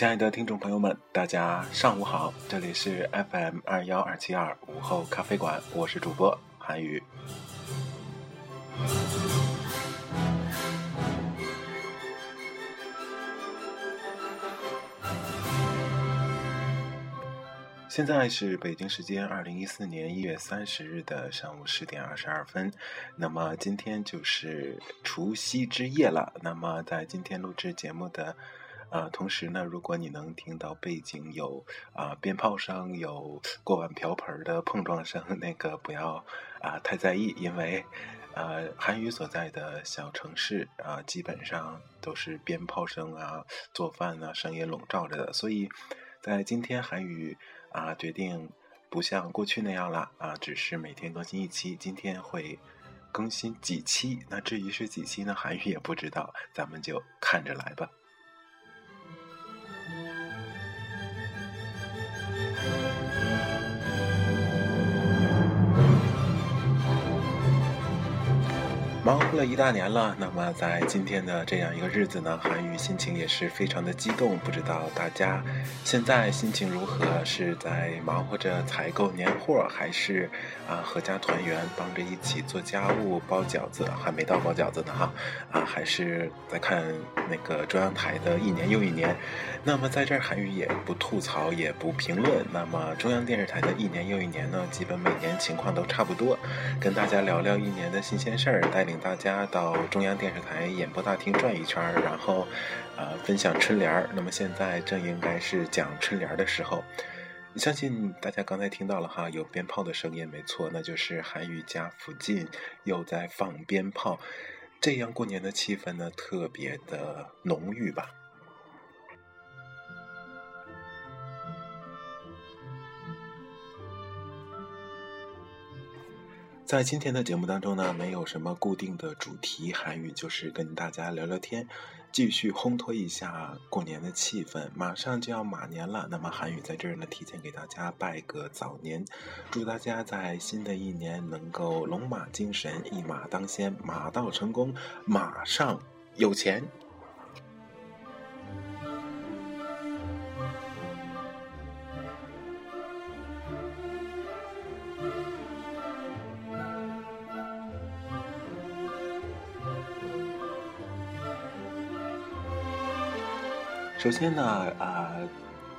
亲爱的听众朋友们，大家上午好，这里是 FM 二幺二七二午后咖啡馆，我是主播韩宇。现在是北京时间二零一四年一月三十日的上午十点二十二分，那么今天就是除夕之夜了。那么在今天录制节目的呃同时呢，如果你能听到背景有啊鞭炮声、有锅碗瓢盆的碰撞声，那个不要啊太在意，因为呃韩语所在的小城市啊基本上都是鞭炮声啊、做饭啊声音笼罩着的，所以在今天韩语。啊，决定不像过去那样了啊，只是每天更新一期。今天会更新几期？那至于是几期呢？韩语也不知道，咱们就看着来吧。忙活了一大年了，那么在今天的这样一个日子呢，韩宇心情也是非常的激动。不知道大家现在心情如何？是在忙活着采购年货，还是啊合家团圆，帮着一起做家务、包饺子？还没到包饺子呢哈，啊还是在看那个中央台的一年又一年。那么在这儿，韩宇也不吐槽，也不评论。那么中央电视台的一年又一年呢，基本每年情况都差不多，跟大家聊聊一年的新鲜事儿，带领大家到中央电视台演播大厅转一圈，然后，呃，分享春联儿。那么现在正应该是讲春联儿的时候，相信大家刚才听到了哈，有鞭炮的声音，没错，那就是韩宇家附近又在放鞭炮，这样过年的气氛呢，特别的浓郁吧。在今天的节目当中呢，没有什么固定的主题，韩语就是跟大家聊聊天，继续烘托一下过年的气氛。马上就要马年了，那么韩语在这儿呢，提前给大家拜个早年，祝大家在新的一年能够龙马精神，一马当先，马到成功，马上有钱。首先呢，啊，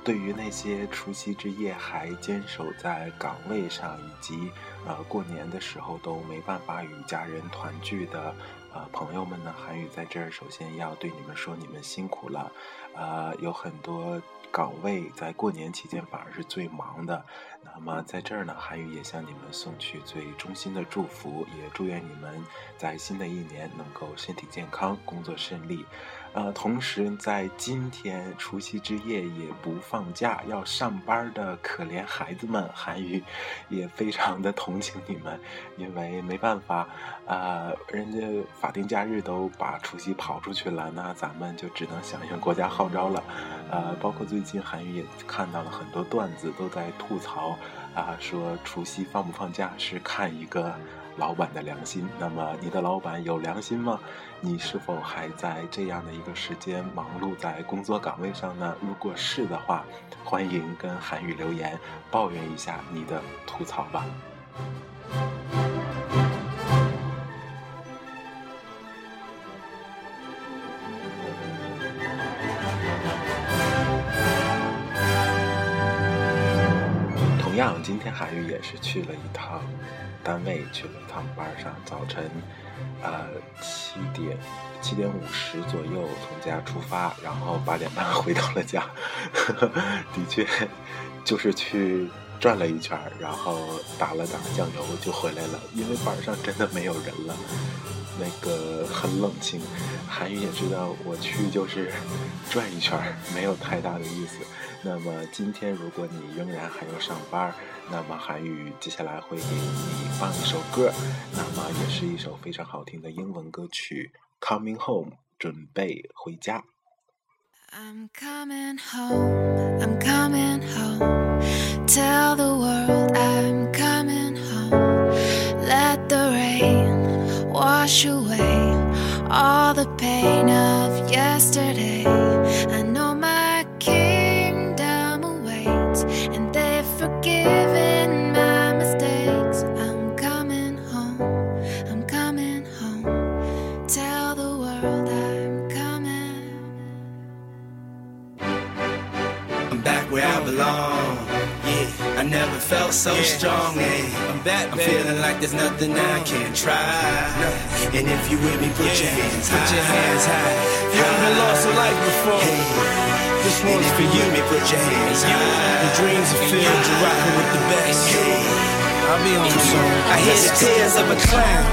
对于那些除夕之夜还坚守在岗位上，以及呃过年的时候都没办法与家人团聚的呃朋友们呢，韩宇在这儿首先要对你们说，你们辛苦了，呃，有很多岗位在过年期间反而是最忙的。那么在这儿呢，韩宇也向你们送去最衷心的祝福，也祝愿你们在新的一年能够身体健康，工作顺利。呃，同时在今天除夕之夜也不放假要上班的可怜孩子们，韩语也非常的同情你们，因为没办法，呃，人家法定假日都把除夕跑出去了，那咱们就只能响应国家号召了。呃，包括最近韩语也看到了很多段子，都在吐槽，啊，说除夕放不放假是看一个。老板的良心，那么你的老板有良心吗？你是否还在这样的一个时间忙碌在工作岗位上呢？如果是的话，欢迎跟韩语留言抱怨一下你的吐槽吧。同样，今天韩宇也是去了一趟。单位去了趟班上，早晨，呃，七点七点五十左右从家出发，然后八点半回到了家。的确，就是去转了一圈，然后打了打酱油就回来了。因为班上真的没有人了，那个很冷清。韩宇也知道我去就是转一圈，没有太大的意思。那么今天如果你仍然还要上班，那么韩语接下来会给你放一首歌，那么也是一首非常好听的英文歌曲《Coming Home》，准备回家。I'm coming home, I'm coming home. Tell the world I'm coming home. Let the rain wash away all the pain of yesterday. Yeah, I never felt so strong. Yeah, I'm back. I'm feeling like there's nothing I can't try. And if you with me, put your hands high. Put your hands high. You haven't lost a life before. This one's for you. Me, put your hands high. Your dreams are filled. You're rocking with the best. I'll be on soon. I hear the tears of a clown.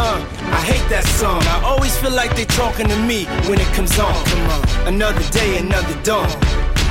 Uh, I hate that song. I always feel like they talking to me when it comes on. Come on. Another day, another dawn.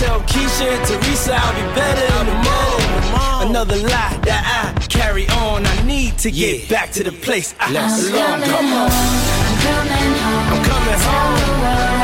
Tell Keisha and Teresa I'll be better in the morning. Another lie that I carry on. I need to get back to the place I belong. Come on. I'm coming home. I'm coming home.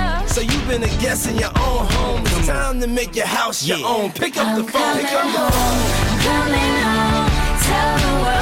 So you've been a guest in your own home. It's time to make your house your own. Pick up the I'm phone, coming come on. home, I'm coming home. Tell the world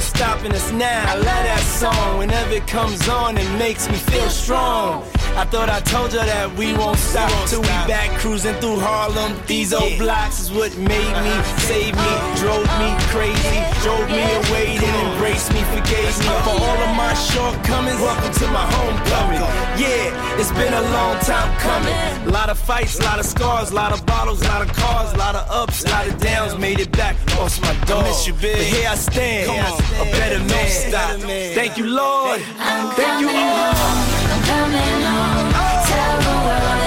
Stopping us now. I love that song. Whenever it comes on, it makes me feel strong. I thought I told you that we won't stop till we back cruising through Harlem. These old blocks is what made me, saved me, drove me crazy, drove me away, then embraced me, forgave me for all of my shortcomings. Welcome to my homecoming. Yeah, it's been a long time coming. A lot of fights, a lot of scars, a lot of bottles, a lot of cars, a lot of ups, a lot of downs. Made it back, lost my dog. Miss you, big. But here I stand, a better man. Stop. Thank you, Lord. Thank you home. I'm coming home. Tell the world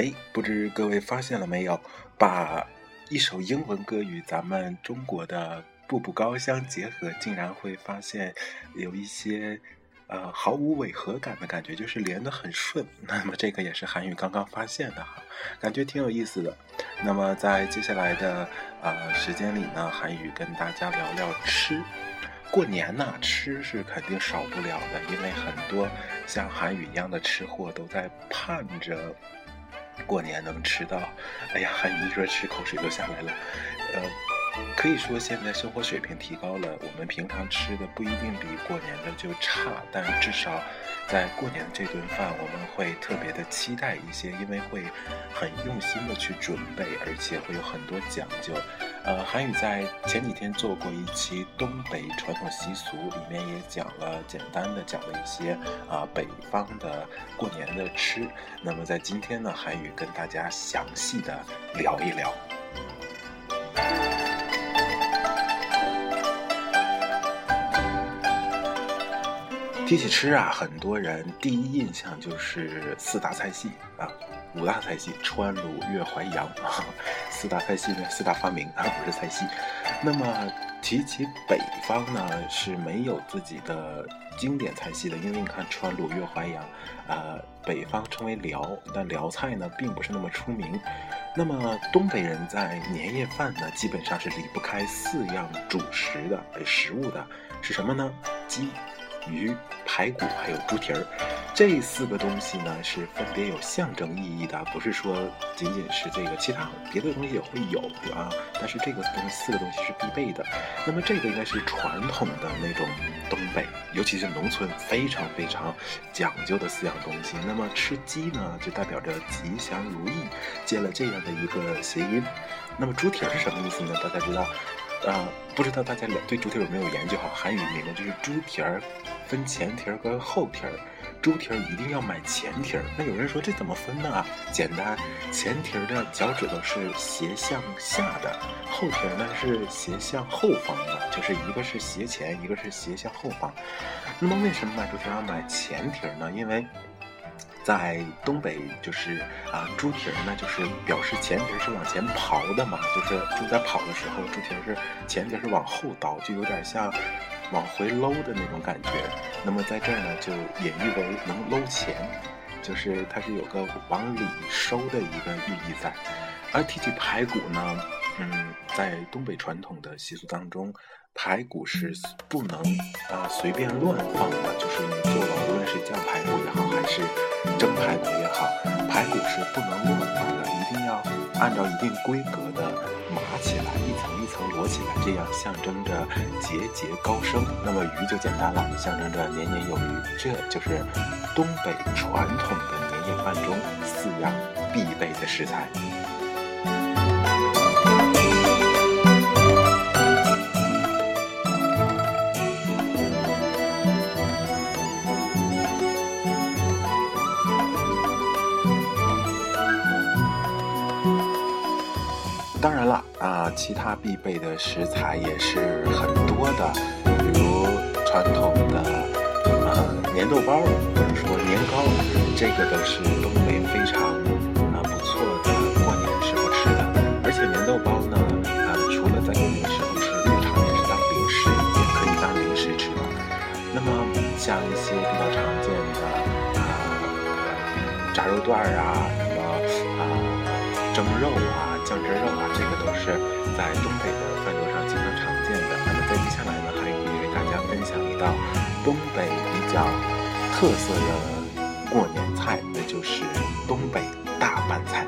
哎，不知各位发现了没有，把一首英文歌与咱们中国的步步高相结合，竟然会发现有一些呃毫无违和感的感觉，就是连得很顺。那么这个也是韩语刚刚发现的哈，感觉挺有意思的。那么在接下来的呃时间里呢，韩语跟大家聊聊吃。过年呐，吃是肯定少不了的，因为很多像韩语一样的吃货都在盼着过年能吃到。哎呀，你一说吃，口水都下来了。呃，可以说现在生活水平提高了，我们平常吃的不一定比过年的就差，但至少在过年这顿饭，我们会特别的期待一些，因为会很用心的去准备，而且会有很多讲究。呃，韩宇在前几天做过一期东北传统习俗，里面也讲了简单的讲了一些啊、北方的过年的吃。那么在今天呢，韩宇跟大家详细的聊一聊。提起吃啊，很多人第一印象就是四大菜系啊，五大菜系：川鲁粤淮扬啊。四大菜系呢，四大发明啊，不是菜系。那么提起北方呢，是没有自己的经典菜系的，因为你看川鲁粤淮扬，呃，北方称为辽，但辽菜呢并不是那么出名。那么东北人在年夜饭呢，基本上是离不开四样主食的呃食物的，是什么呢？鸡、鱼、排骨还有猪蹄儿。这四个东西呢是分别有象征意义的，不是说仅仅是这个，其他别的东西也会有啊。但是这个东西四个东西是必备的。那么这个应该是传统的那种东北，尤其是农村非常非常讲究的四样东西。那么吃鸡呢，就代表着吉祥如意，接了这样的一个谐音。那么猪蹄儿是什么意思呢？大家知道，呃，不知道大家对猪蹄有没有研究？哈，韩语名呢就是猪蹄儿，分前蹄儿跟后蹄儿。猪蹄儿一定要买前蹄儿。那有人说这怎么分呢？简单，前蹄儿的脚趾头是斜向下的，后蹄儿呢是斜向后方的，就是一个是斜前，一个是斜向后方。那么为什么买猪蹄儿要买前蹄儿呢？因为在东北就是啊，猪蹄儿呢就是表示前蹄是往前刨的嘛，就是猪在跑的时候，猪蹄儿是前蹄是往后倒，就有点像往回搂的那种感觉。那么在这儿呢，就隐喻为能搂钱，就是它是有个往里收的一个寓意在。而提起排骨呢，嗯，在东北传统的习俗当中，排骨是不能呃随便乱放的，就是你做了无论是酱排骨也好，还是蒸排骨也好，排骨是不能乱放的，一定要按照一定规格的码起来，一层一层摞起来，这样象征着节节高升。那么鱼就简单了，象征着年年有余，这就是东北传统的年夜饭中四样必备的食材。其他必备的食材也是很多的，比如传统的呃粘豆包或者说年糕，这个都是东北非常啊不错的过年时候吃的。而且粘豆包呢，啊除了在过年时候吃，日常也是当零食，也可以当零食吃的。那么像一些比较常见的啊炸肉段儿啊，什么啊蒸肉啊。酱汁肉啊，这个都是在东北的饭桌上经常常见的。那么在接下来呢，还会为大家分享一道东北比较特色的过年菜，那就是东北大拌菜。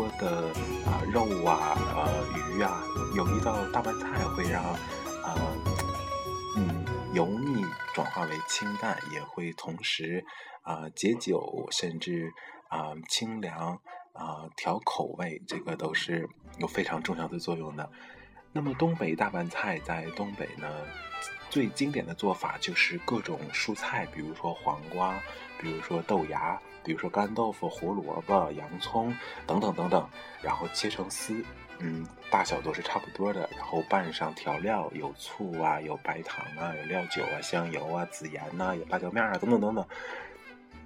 多的啊、肉啊、呃鱼啊，有一道大拌菜会让呃嗯油腻转化为清淡，也会同时啊、解酒，甚至啊、清凉啊、调口味，这个都是有非常重要的作用的。那么东北大拌菜在东北呢，最经典的做法就是各种蔬菜，比如说黄瓜，比如说豆芽，比如说干豆腐、胡萝卜、洋葱等等等等，然后切成丝，嗯，大小都是差不多的，然后拌上调料，有醋啊，有白糖啊，有料酒啊，香油啊，孜然呐、有辣椒面啊，等等等等，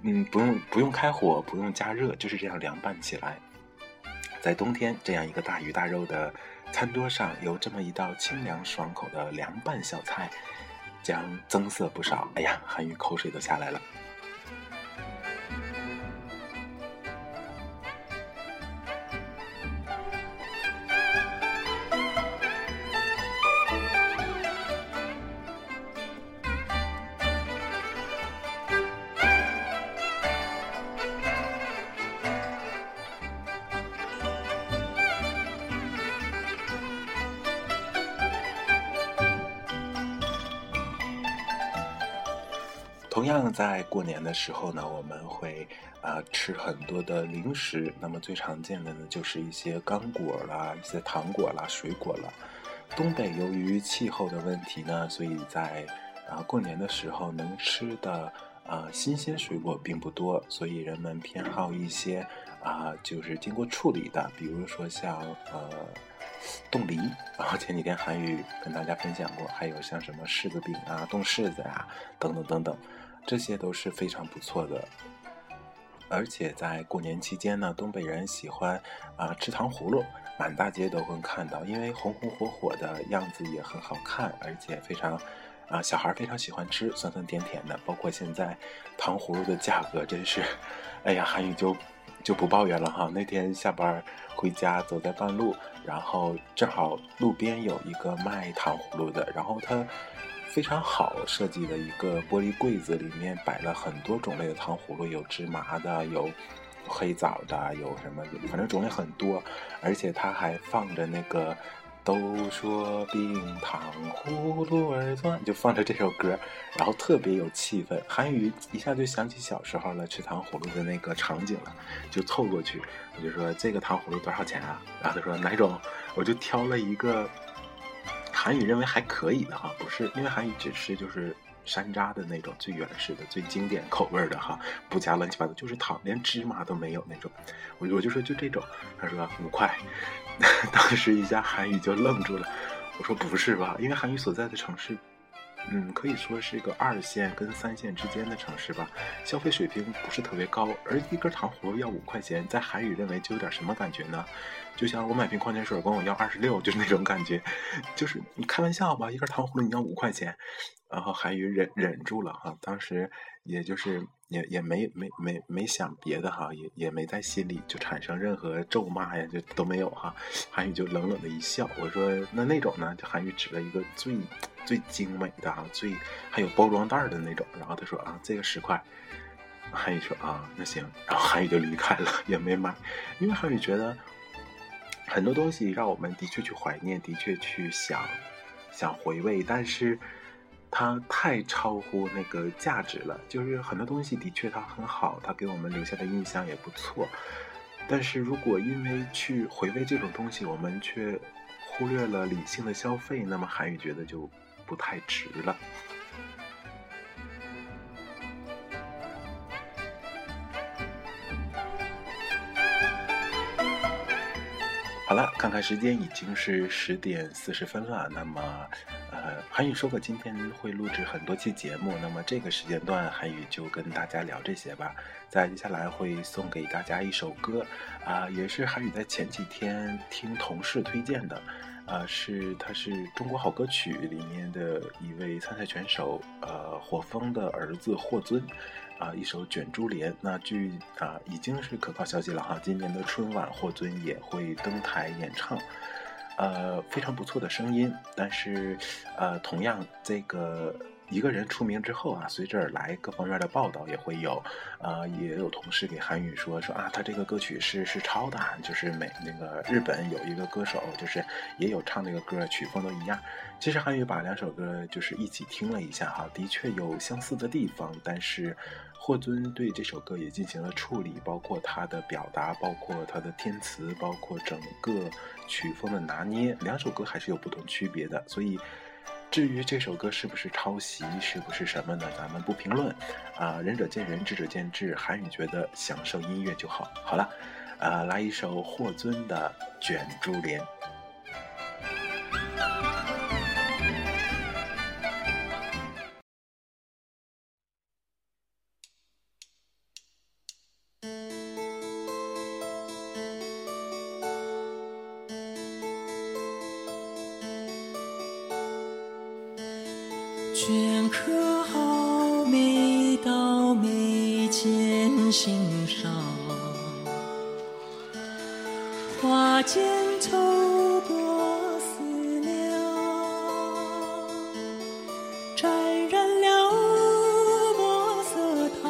嗯，不用不用开火，不用加热，就是这样凉拌起来。在冬天这样一个大鱼大肉的餐桌上，有这么一道清凉爽口的凉拌小菜，将增色不少。哎呀，韩语口水都下来了。同样在过年的时候呢，我们会啊、吃很多的零食。那么最常见的呢，就是一些干果啦、一些糖果啦、水果啦。东北由于气候的问题呢，所以在啊过年的时候能吃的啊新鲜水果并不多，所以人们偏好一些啊就是经过处理的，比如说像呃冻梨，然后前几天韩语跟大家分享过，还有像什么柿子饼啊、冻柿子啊、等等等等，这些都是非常不错的。而且在过年期间呢，东北人喜欢啊、吃糖葫芦，满大街都会看到，因为红红火火的样子也很好看，而且非常啊、小孩非常喜欢吃，酸酸甜甜的。包括现在糖葫芦的价格真是，哎呀，韩语就就不抱怨了哈。那天下班回家，走在半路，然后正好路边有一个卖糖葫芦的，然后他非常好设计的一个玻璃柜子，里面摆了很多种类的糖葫芦，有芝麻的，有黑枣的，有什么，反正种类很多，而且它还放着那个。都说冰糖葫芦儿酸，就放着这首歌，然后特别有气氛。韩语一下就想起小时候了，吃糖葫芦的那个场景了，就凑过去，我就说这个糖葫芦多少钱啊？然后他说哪种？我就挑了一个韩语认为还可以的哈，不是因为韩语只吃就是山楂的那种最原始的、最经典口味的哈，不加乱七八糟，就是糖，连芝麻都没有那种。我我就说就这种，他说五块，当时一下韩语就愣住了。我说不是吧？因为韩语所在的城市，嗯，可以说是一个二线跟三线之间的城市吧，消费水平不是特别高，而一根糖葫芦要五块钱，在韩语认为就有点什么感觉呢？就像我买瓶矿泉水管我要二十六，就是那种感觉，就是你开玩笑吧，一根糖葫芦你要五块钱，然后韩语忍忍住了哈，当时也就是也也没没没没想别的哈，也也没在心里就产生任何咒骂呀，就都没有哈，韩语就冷冷的一笑，我说那那种呢，就韩语指了一个最最精美的哈，最还有包装袋的那种，然后他说啊这个十块。韩语说啊，那行，然后韩语就离开了，也没买，因为韩语觉得很多东西让我们的确去怀念，的确去想想回味，但是它太超乎那个价值了。就是很多东西的确它很好，它给我们留下的印象也不错，但是如果因为去回味这种东西，我们却忽略了理性的消费，那么韩语觉得就不太值了。好了，看看时间已经是十点四十分了。那么，呃，韩语说过今天会录制很多期节目，那么这个时间段韩语就跟大家聊这些吧。在接下来会送给大家一首歌，啊、也是韩语在前几天听同事推荐的，呃，是他是中国好歌曲里面的一位参赛选手，呃，火风的儿子霍尊。啊，一首《卷珠帘》。那据啊已经是可靠消息了哈，今年的春晚霍尊也会登台演唱，呃，非常不错的声音。但是，呃，同样这个一个人出名之后啊，随之而来各方面的报道也会有，呃，也有同事给韩语说说啊，他这个歌曲是是抄的，就是美那个日本有一个歌手，就是也有唱那个歌，曲风都一样。其实韩语把两首歌就是一起听了一下哈，的确有相似的地方，但是霍尊对这首歌也进行了处理，包括他的表达，包括他的填词，包括整个曲风的拿捏，两首歌还是有不同区别的。所以，至于这首歌是不是抄袭，是不是什么呢？咱们不评论，啊、仁者见仁，智者见智。韩语觉得享受音乐就好。好了，啊、来一首霍尊的《卷珠帘》。心上，花间透过思量，沾染了墨色烫，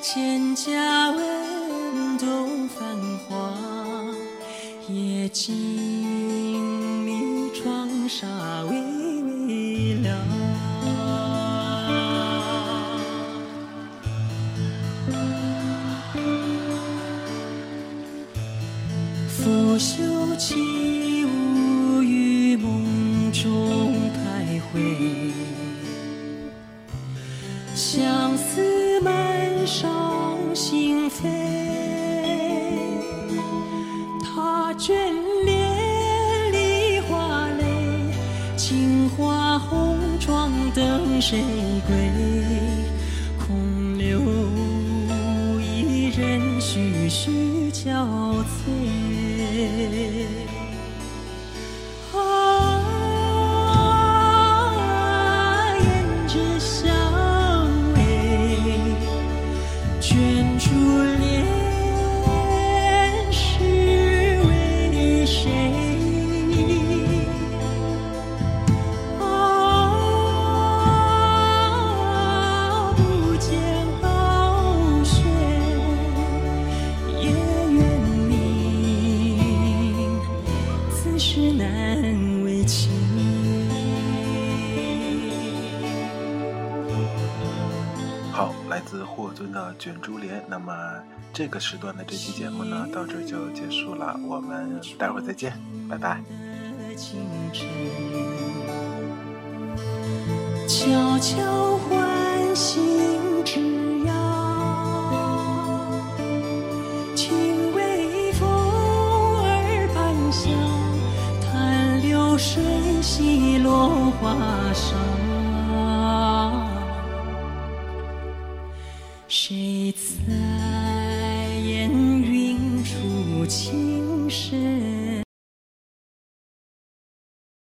千家文动繁华，夜静谧窗纱微微亮。须憔悴。好，来自霍尊的《卷珠帘》。那么这个时段的这期节目呢，到这就结束了，我们待会儿再见，拜拜。清晨，悄悄唤醒枝桠，轻微风儿伴响，叹流水洗落花裳。